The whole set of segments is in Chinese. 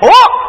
婆。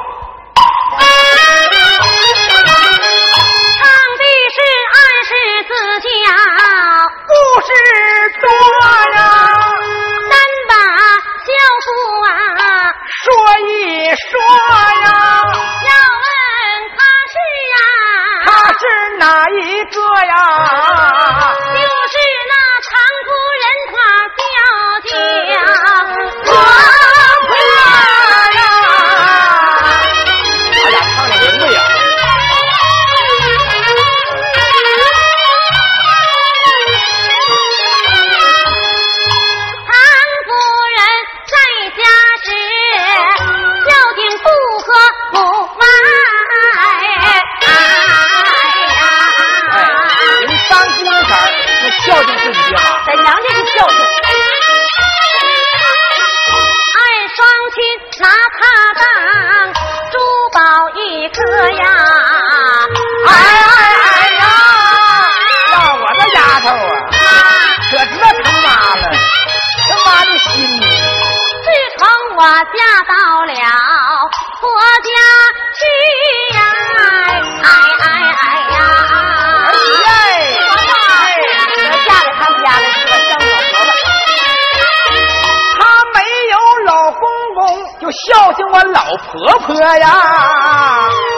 我老婆婆呀！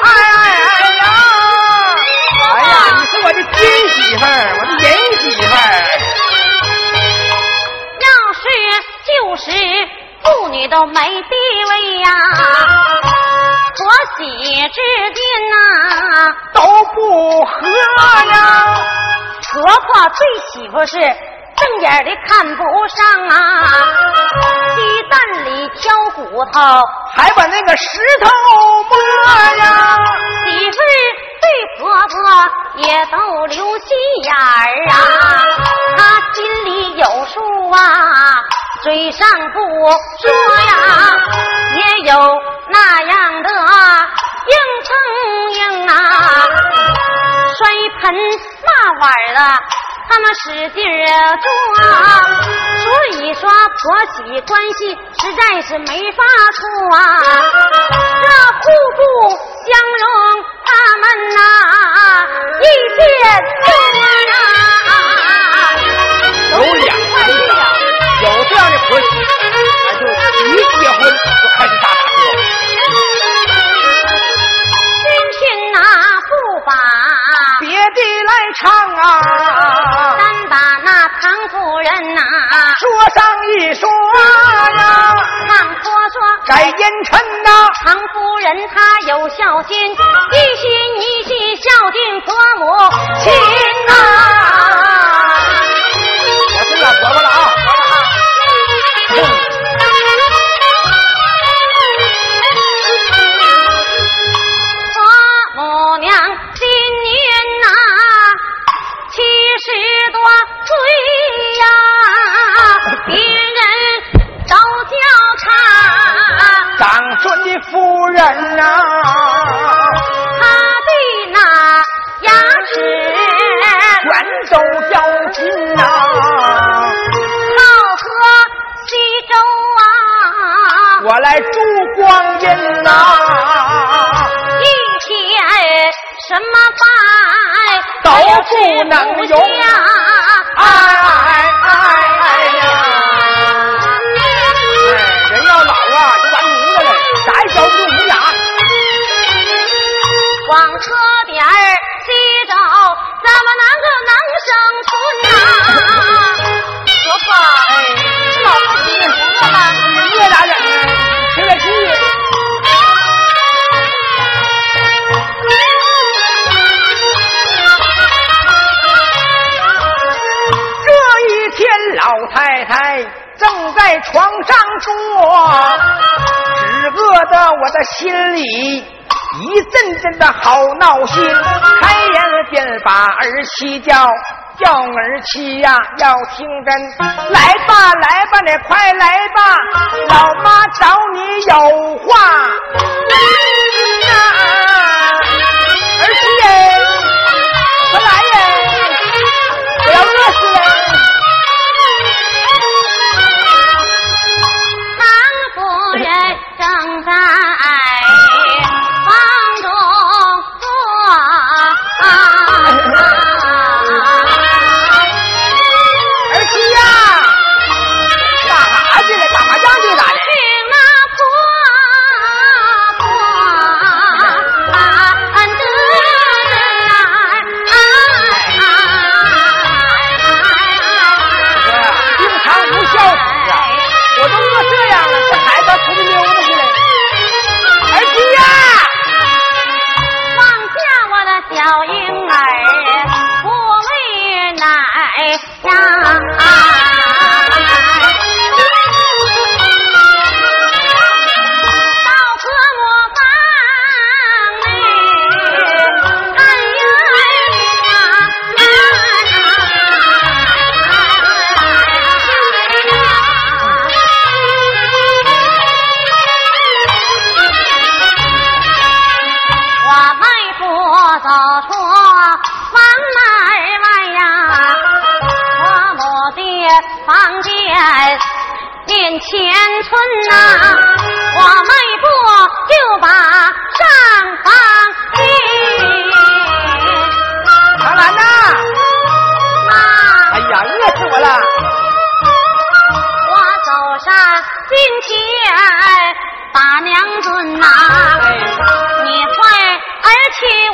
哎哎哎呀！哎呀，你是我的亲媳妇儿，我的人媳妇儿。要是就是妇女都没地位呀，婆媳之间呐都不和呀。婆婆对媳妇是。正眼的看不上啊，鸡蛋里挑骨头，还把那个石头磨呀。媳妇儿对婆婆也都留心眼儿啊，她心里有数啊，嘴上不说呀，也有那样的硬撑硬啊，摔盆骂碗的。他们使劲儿抓，所以说婆媳关系实在是没法处啊。这互不相容，他们呐一见就啊。改烟尘呐。唐夫人她有孝心，一心一意孝敬婆母亲呐。人呐，他的那牙齿。全都掉尽呐，好喝西粥啊，我来助光阴呐，一天什么饭都不能下。哎正的好闹心。开言便把儿媳叫，叫儿妻呀要听真。来吧来吧，你快来吧，老妈找你有话。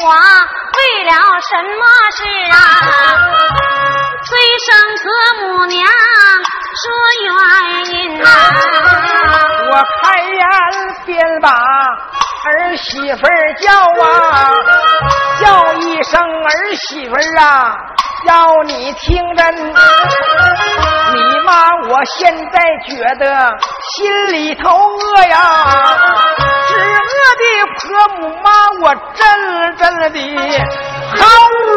我为了什么事啊？催生子母娘说原因呐、我开言便把儿媳妇叫啊，叫一声儿媳妇啊，要你听着，你妈我现在觉得心里头饿呀，只饿的婆母妈我真真的好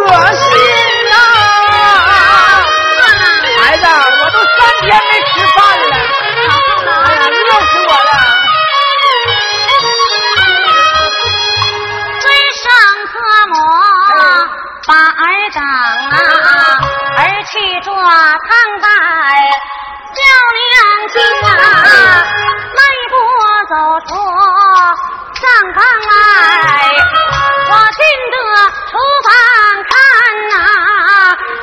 恶心呐、孩子，我都三天没吃饭了，哎呀，饿死我了。把儿长啊，儿去做汤袋叫娘亲啊，迈步走出上房来，我进得厨房看呐、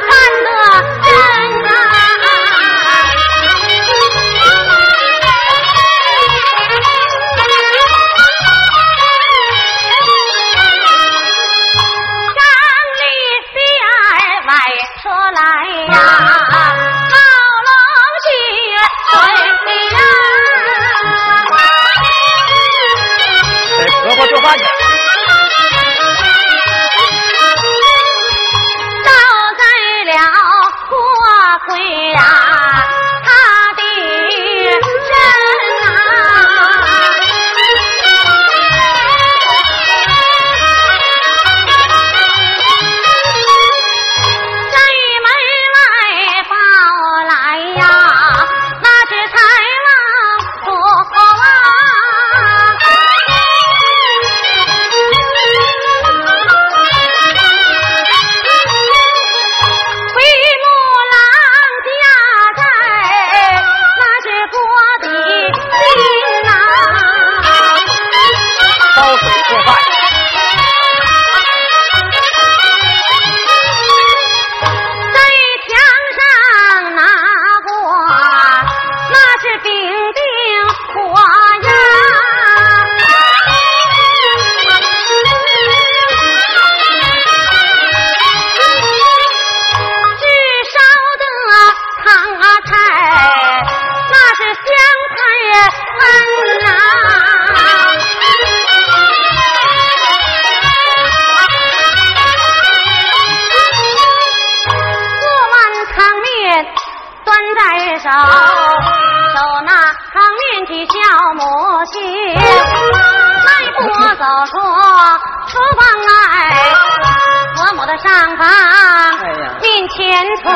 看得说来呀，老龙去水呀。给婆婆做饭去。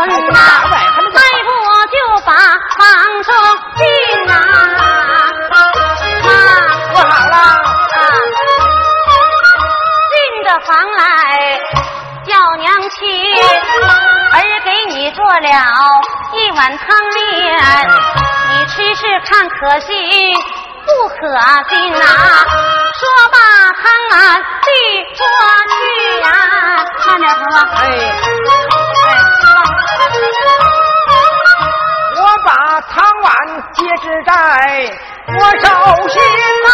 呐、打呗还没迈步就把房中进呐、妈。做好了。啊，进的房来叫娘亲，儿给你做了一碗汤面，你吃吃看可信不可信呐、说罢汤啊递过去呀、慢点婆婆，哎，哎，汤碗皆是在我手心呐、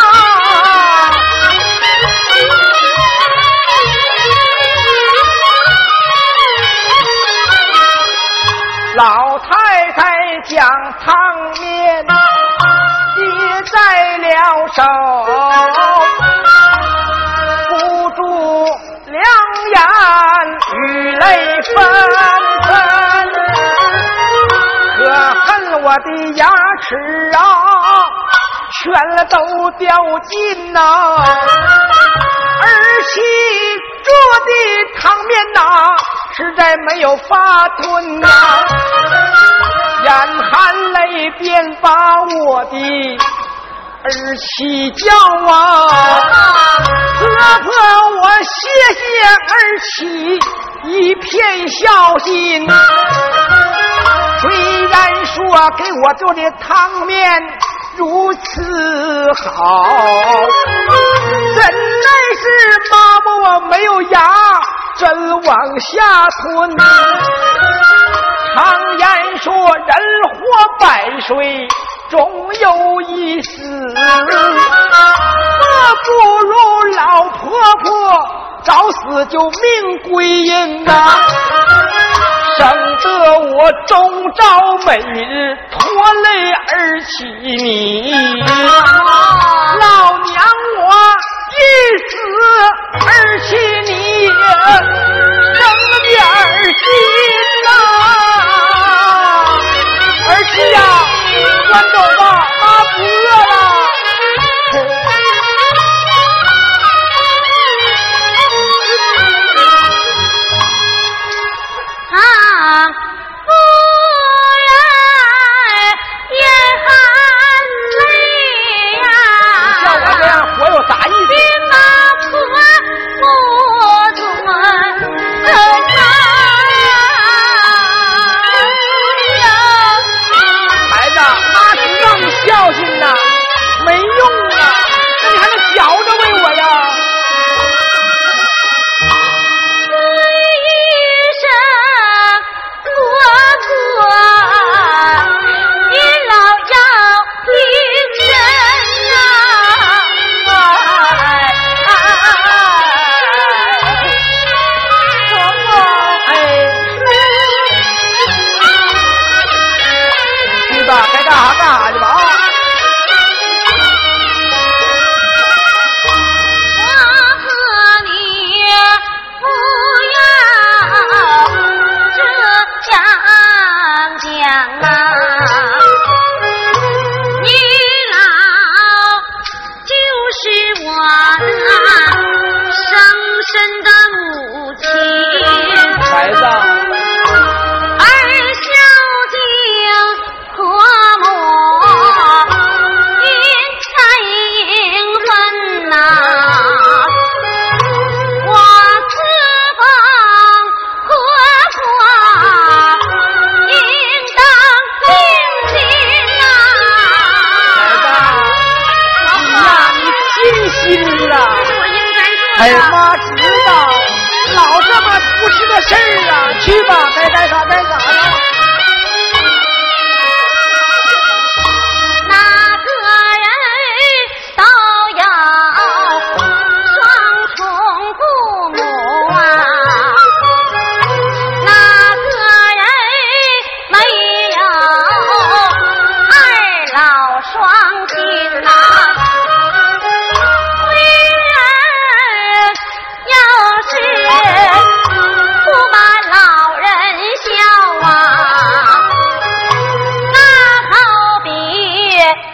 老太太讲汤面接在了手，我的牙齿啊，全了都掉尽呐、儿媳做的汤面呐、实在没有法吞呐、眼含泪便把我的儿媳叫啊，婆婆我谢谢儿媳一片孝心。虽然说给我做的汤面如此好，怎奈是妈妈我没有牙，真往下吞。常言说人活百岁。终有一死，我不如老婆婆早死就命归阴呐，省得我周朝每日拖累儿妻你。老娘我一死，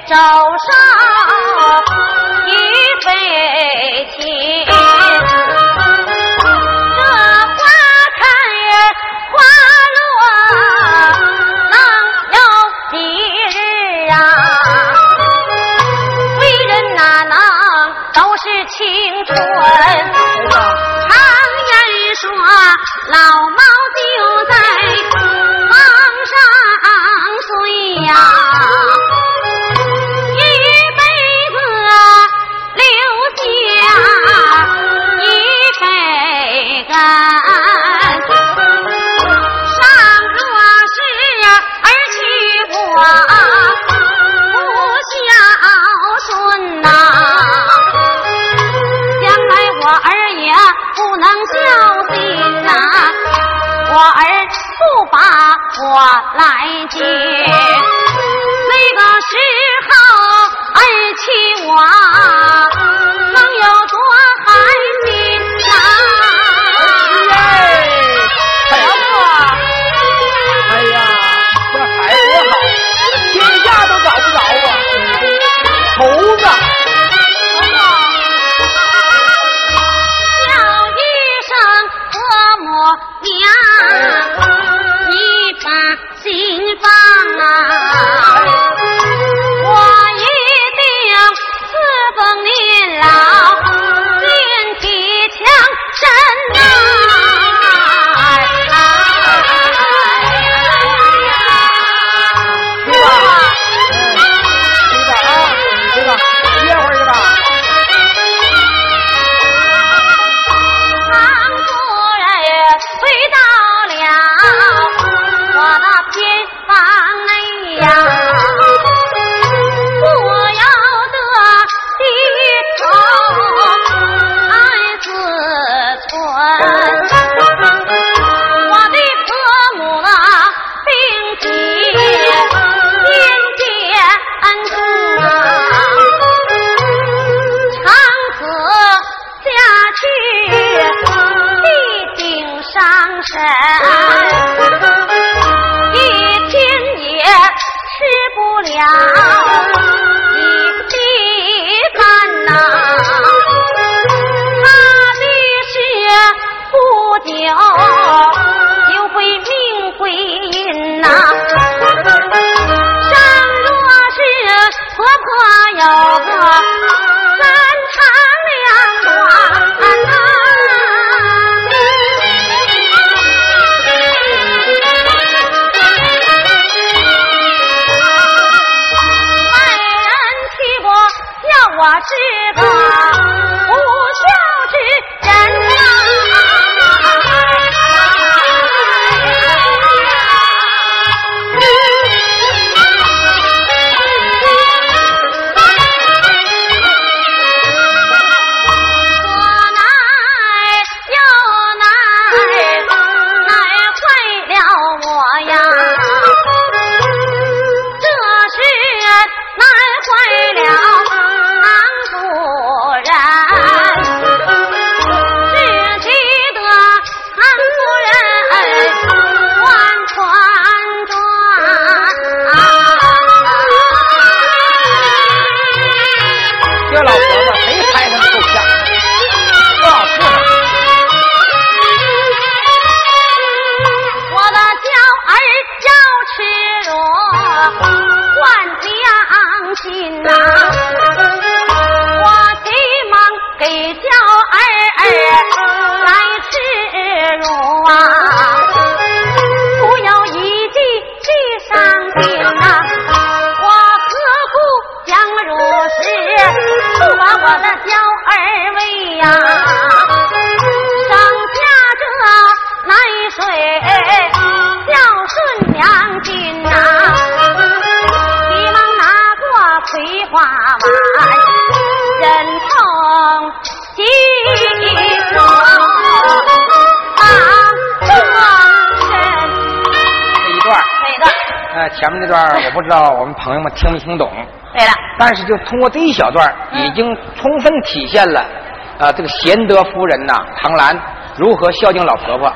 早上不知道我们朋友们听没听懂，对了，但是就通过这一小段已经充分体现了，啊、这个贤德夫人呐，唐兰如何孝敬老婆婆。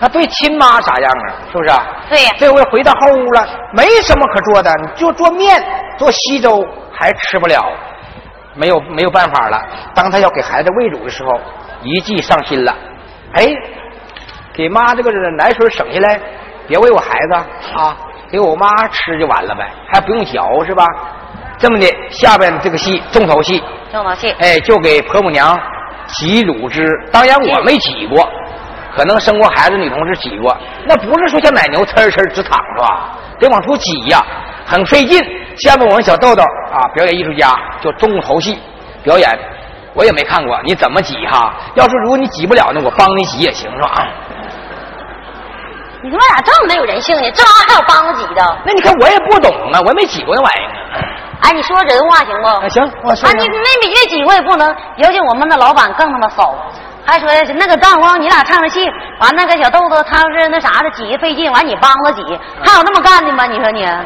她对亲妈啥样啊？是不是啊？对呀这回回到后屋了，没什么可做的，你就做面，做稀粥还吃不了，没有没有办法了。当她要给孩子喂乳的时候，一计上心了，哎，给妈这个奶水省下来，别喂我孩子啊，给我妈吃就完了呗，还不用嚼是吧？这么的，下边这个戏重头戏，重头戏。哎，就给婆母娘挤乳汁。当然我没挤过，可能生过孩子女同志挤过。那不是说像奶牛呲儿呲儿直淌是吧？得往出挤呀，很费劲。下面我们小豆豆啊，表演艺术家就重头戏表演，我也没看过，你怎么挤哈？要是如果你挤不了呢，我帮你挤也行是吧？你他妈咋这么没有人性呢？这玩意儿还有帮着挤的？那你看我也不懂啊，我也没挤过那玩意儿啊。哎，你说人话行不？啊行我说啊，你没没越挤过也不能，尤其我们那老板更他妈骚，还说那个张光你俩唱着戏，完那个小豆豆他是那啥的挤费劲，完你帮着挤，还有那么干的吗？你说你，那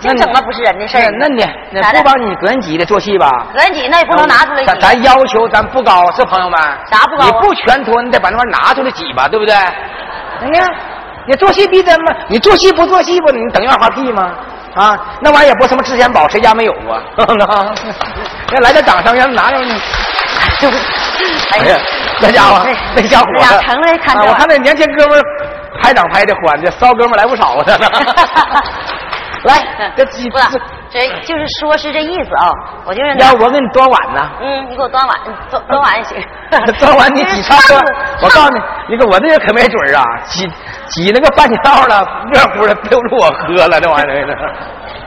你真整个不是人的事儿。那你那咋的不帮你个人挤的做戏吧？个人挤那也不能拿出来咱挤。咱要求咱不高，是朋友们。啥不高啊你不全脱，你得把那玩意儿拿出来挤吧，对不对？你看，你做戏逼真吗？你做戏不做戏不？你等院花屁吗？啊，那玩意儿也不什么值钱宝，谁家没有啊？要来点掌声，让拿着你。哎呀，那家伙，那家伙，哎呀成了看这玩意儿啊我看那年轻哥们儿拍掌拍的欢，这骚哥们儿来不少的。来，这鸡不是，这就是说是这意思啊，我就是拿要我给你端碗呢。嗯，你给我端碗，端端碗也行。端碗你挤差不多，我告诉你，你可我这个可没准儿啊，挤挤那个半截道了，热乎的都是我喝了这玩意儿。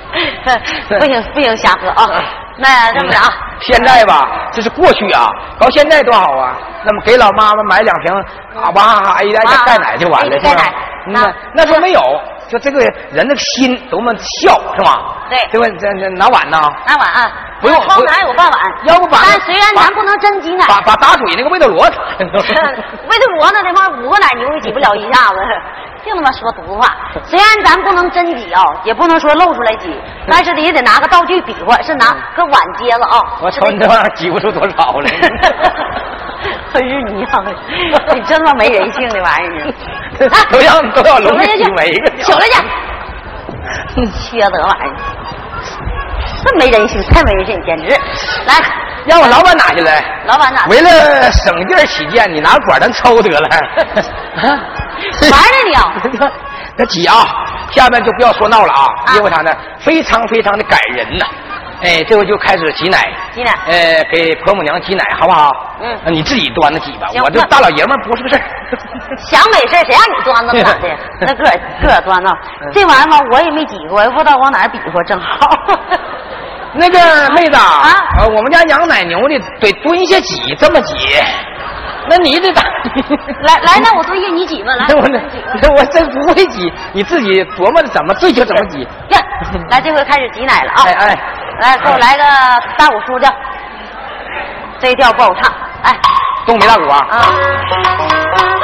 不行不行，瞎喝啊！那这么着啊，现在吧，这是过去啊，到现在多好啊！那么给老妈妈买两瓶啊，哇哈哈一袋啊钙奶就完了，是吧那那时候没有，就这个人的心多么孝是吧？对对吧？这这拿碗呢？拿碗啊，不用窗台有半碗，要不把但虽然咱不能真挤奶，把把打水那个味德罗子。维特罗那他妈五个奶牛也挤不了一下子，净他妈说犊子话。虽然咱不能真挤啊，也不能说露出来挤，但是也得拿个道具比划，是拿个碗接了啊。我瞅你这玩意儿挤不出多少来。真是你一样的，你真他妈没人性的玩意儿！都让都让龙去围个取来去。你缺德玩意儿，这没人性，太没人性，简直！来，让我老板拿去来。老板拿。为了省劲起见，你拿管咱抽得了。玩呢你啊？那挤啊！下面就不要说闹了啊，因为啥呢？非常非常的感人呐。哎，这回就开始挤奶，挤奶，呃，给婆母娘挤奶，好不好？嗯，那你自己端着挤吧，我这大老爷们不是个事儿。想美事谁让你端着呢？那个个端着，这玩意儿嘛，我也没挤过，也不知道往哪比划，正好。那个妹子啊，我们家养奶牛的得蹲下挤，这么挤。那你得打，来来，那我蹲下你挤吧，来。我那我真不会挤，你自己琢磨着怎么对就怎么挤。呀来，这回开始挤奶了啊！哎哎。来，给我来个大鼓书调，这调不好唱。哎，东北大鼓啊。啊。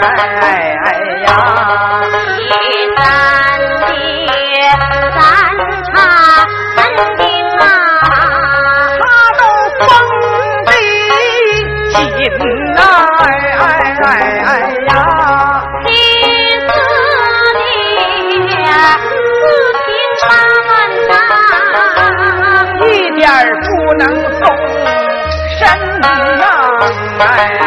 哎哎哎呀！一三的三唱三的啊，他都封得紧啊！哎哎哎哎呀！四四的四平八稳呐，一点不能松身啊！哎。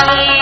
Thank you.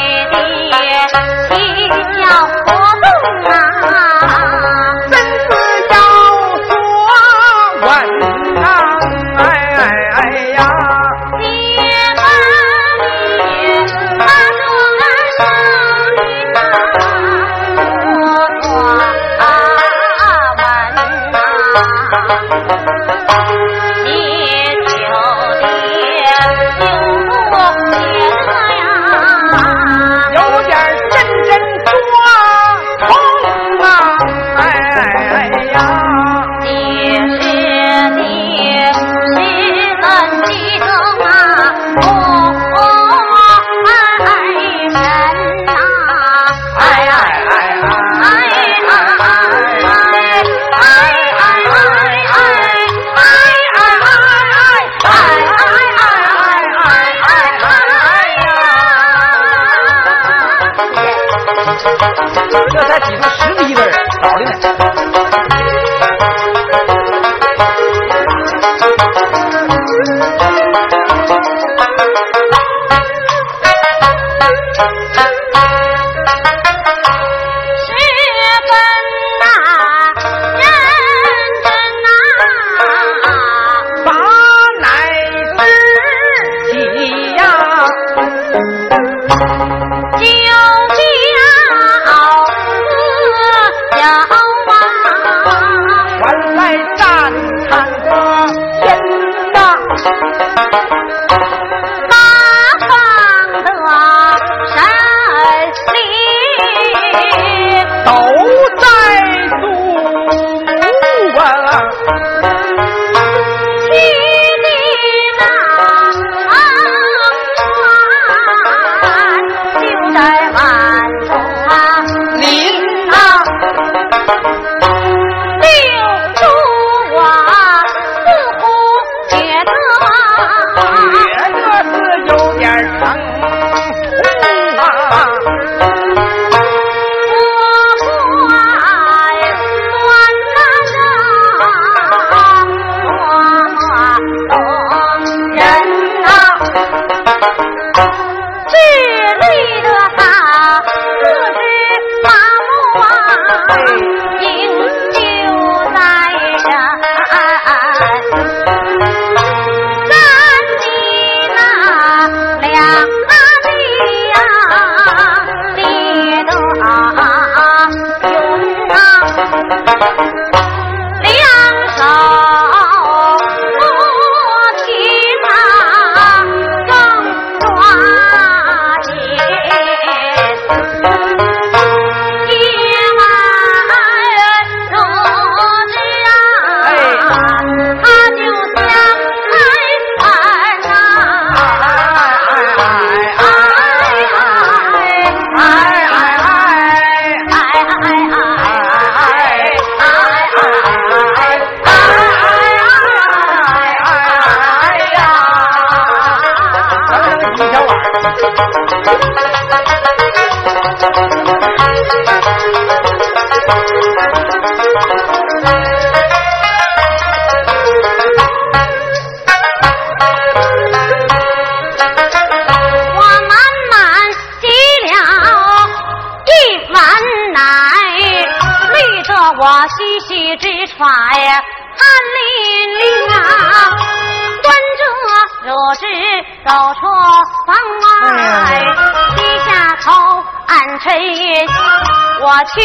去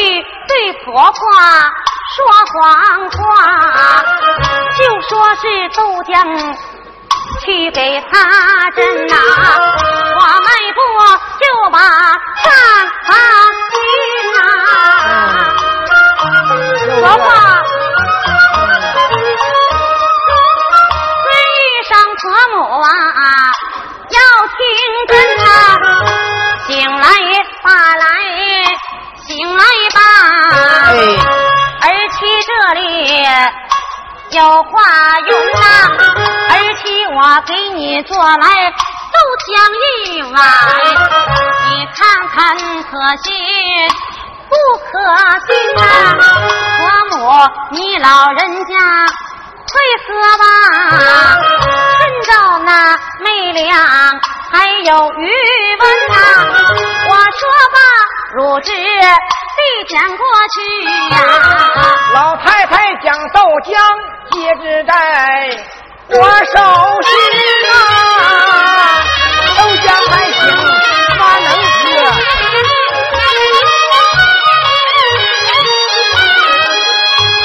对婆婆说谎话，就说是豆浆去给她蒸呐，你做来豆浆一碗，你看看可信不可信呐？婆母你老人家会喝吧，趁着那没凉还有余温呐，我说吧。入职递讲过去呀，老太太讲豆浆接旨在我手心啊，豆浆还行，妈能喝，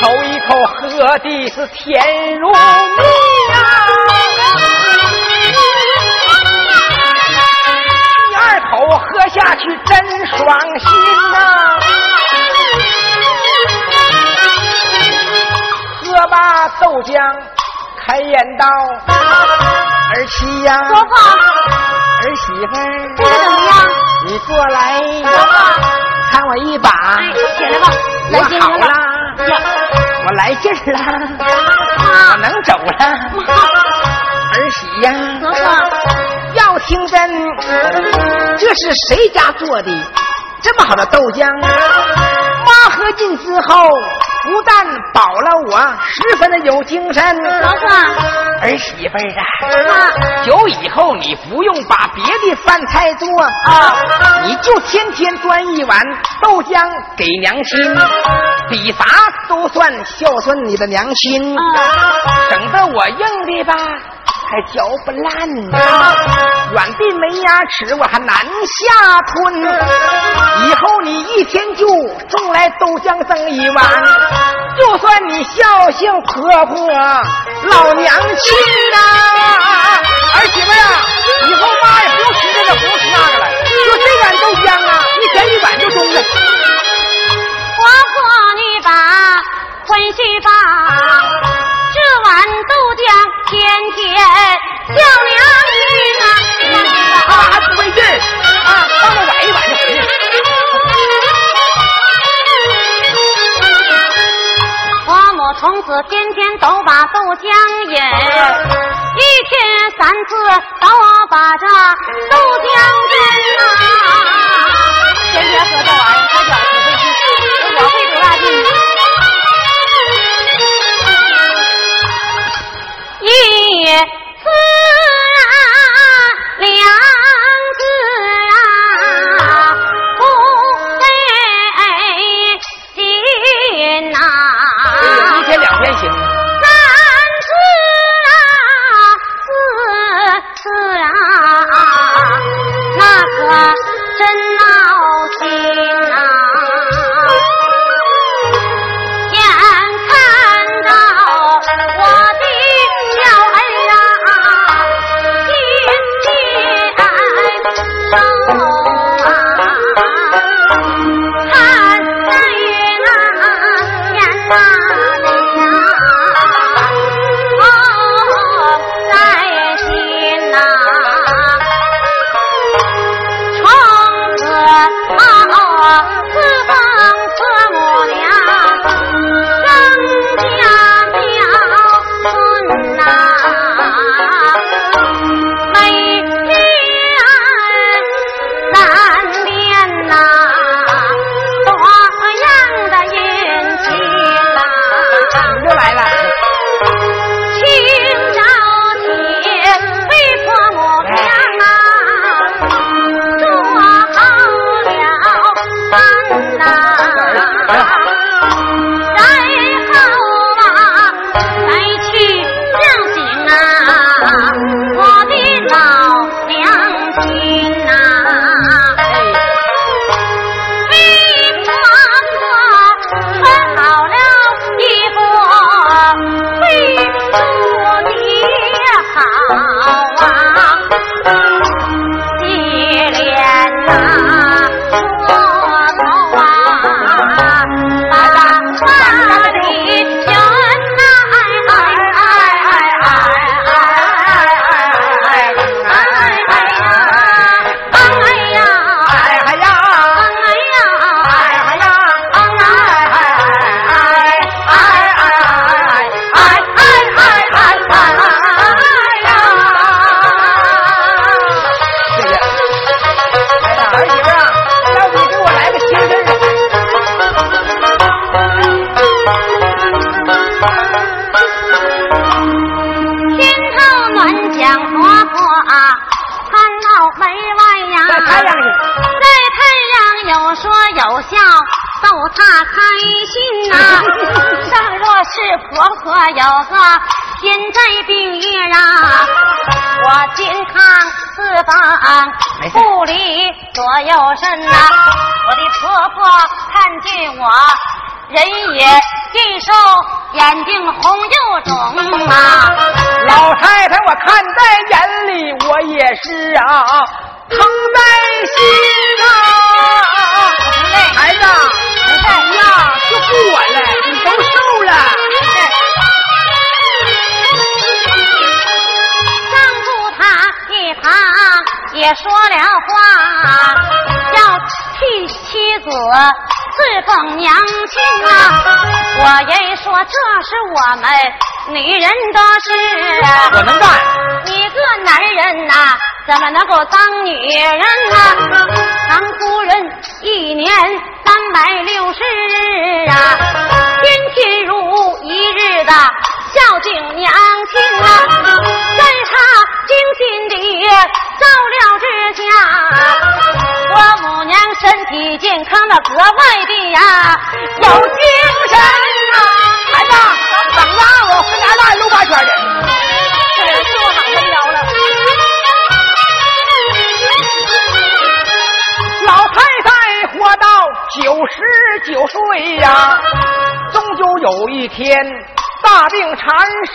头一口喝的是甜如蜜呀。第二口喝下去真爽心呐！喝罢豆浆，开言道：“儿媳呀，婆婆，儿媳妇儿，这个怎么样？你过来，看我一把，哎，起来吧，来劲了，我来劲儿了，我能走了。儿媳呀，婆婆。要听真，这是谁家做的这么好的豆浆？妈喝进之后，不但饱了我，十分的有精神。婆婆，儿媳妇儿啊，酒以后你不用把别的饭菜做啊，你就天天端一碗豆浆给娘亲，比啥都算孝顺你的娘亲，省得我硬的吧。还嚼不烂呢，软的没牙齿，我还难下吞。以后你一天就送来豆浆蒸一碗，就算你孝敬婆婆老娘亲呐。儿媳妇呀，以后妈也不用吃这个，不用吃那个了，就这碗豆浆啊，一天一碗就中了。婆婆，你把回去吧。天天叫娘亲啊！啊，不费劲啊，帮我崴一崴就行。婆母从此天天都把豆浆饮，一天三次都把这豆浆斟啊！天天喝这玩意儿，他脚不费劲，脚费多大劲？一左右身呐、我的婆婆看见我。人也尽瘦，眼睛红又肿啊！老太太，我看在眼里，我也是啊，疼在心啊。孩子，你呀，就不管了，你都瘦了。上住他一旁也说了话，要替妻子侍奉娘亲啊！我爷爷说这是我们女人的事，我能干，你个男人呐、怎么能够当女人呢、当夫人一年三百六十日啊，天天如一日的孝敬娘亲啊，在她精心的照料之下，我母娘身体健康的格外的呀有精神呐、孩子，等着我回家拉溜八圈去。这人是我好无聊了。老太太活到九十九岁呀、终究有一天大病缠身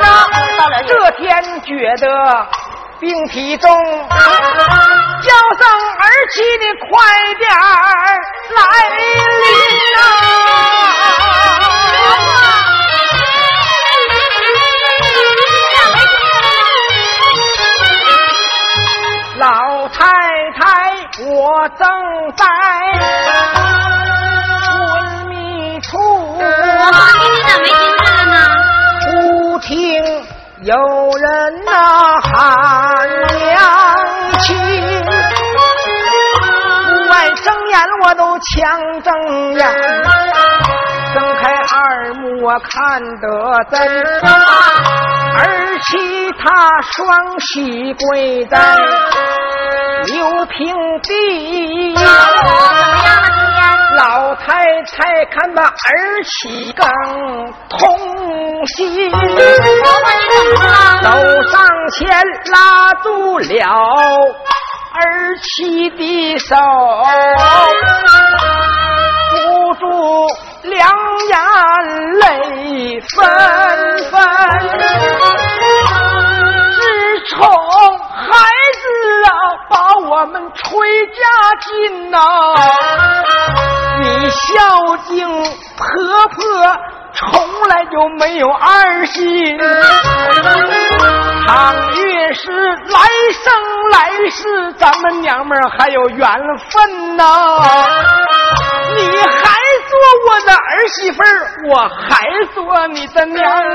呐、这天觉得病体重，叫声儿媳你快点来临呐、老太太，我正在有人呐、喊娘亲，不外睁眼我都强睁眼，睁开二目我看得真。儿媳她双膝跪在六平地？老太太看把儿媳更痛心？走上前拉住了儿媳的手，不住两眼泪纷纷。自从孩子啊把我们崔家进呐、你孝敬婆婆从来就没有二心。倘若是来生来世，咱们娘们还有缘分呐、你还做我的儿媳妇，我还做你的娘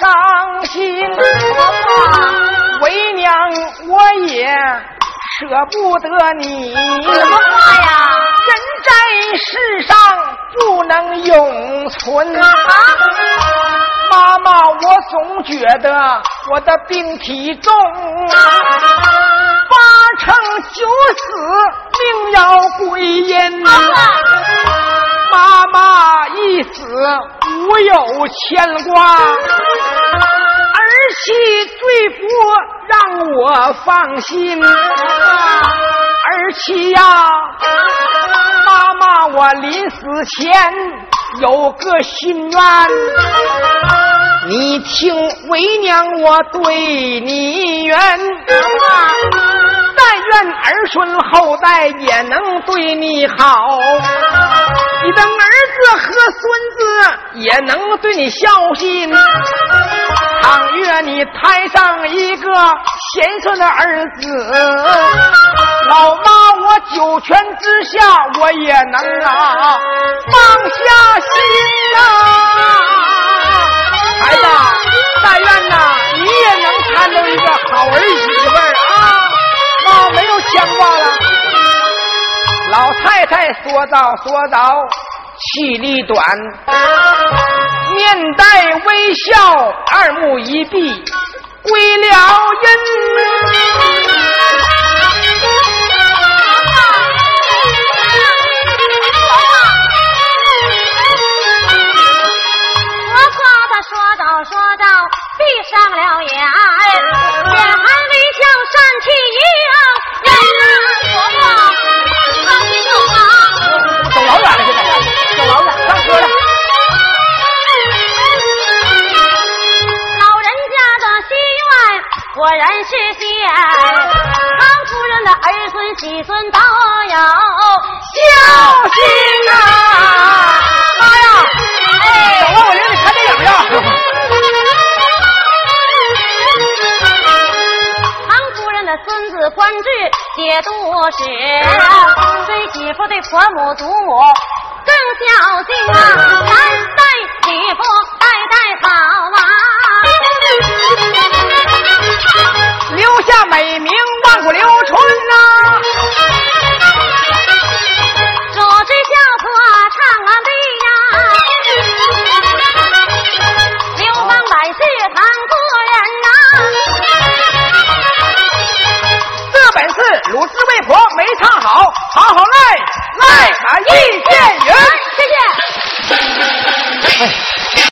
伤心。为娘我也舍不得你，什么话呀？人在世上不能永存。妈妈，我总觉得我的病体重，八成九死命要归阴。妈妈一死无有牵挂，儿媳最不让我放心。儿媳呀，妈妈，我临死前有个心愿，你听为娘我对你愿，愿儿孙后代也能对你好，你的儿子和孙子也能对你孝心。倘若你摊上一个贤顺的儿子，老妈我九泉之下我也能啊放下心呐。孩子，但愿呐你也能谈到一个好儿媳妇儿啊！妈没有牵挂了。老太太说道说道，气力短。面带微笑，二目一闭，归了阴。孙媳孙都有孝心啊！妈呀！哎走吧，我领你看电影去。唐夫人的孙子官至节度使，对媳妇对婆母祖母更孝敬啊，三代媳妇代代好啊。留下美名万古流传鲁智为婆没唱好，好好赖。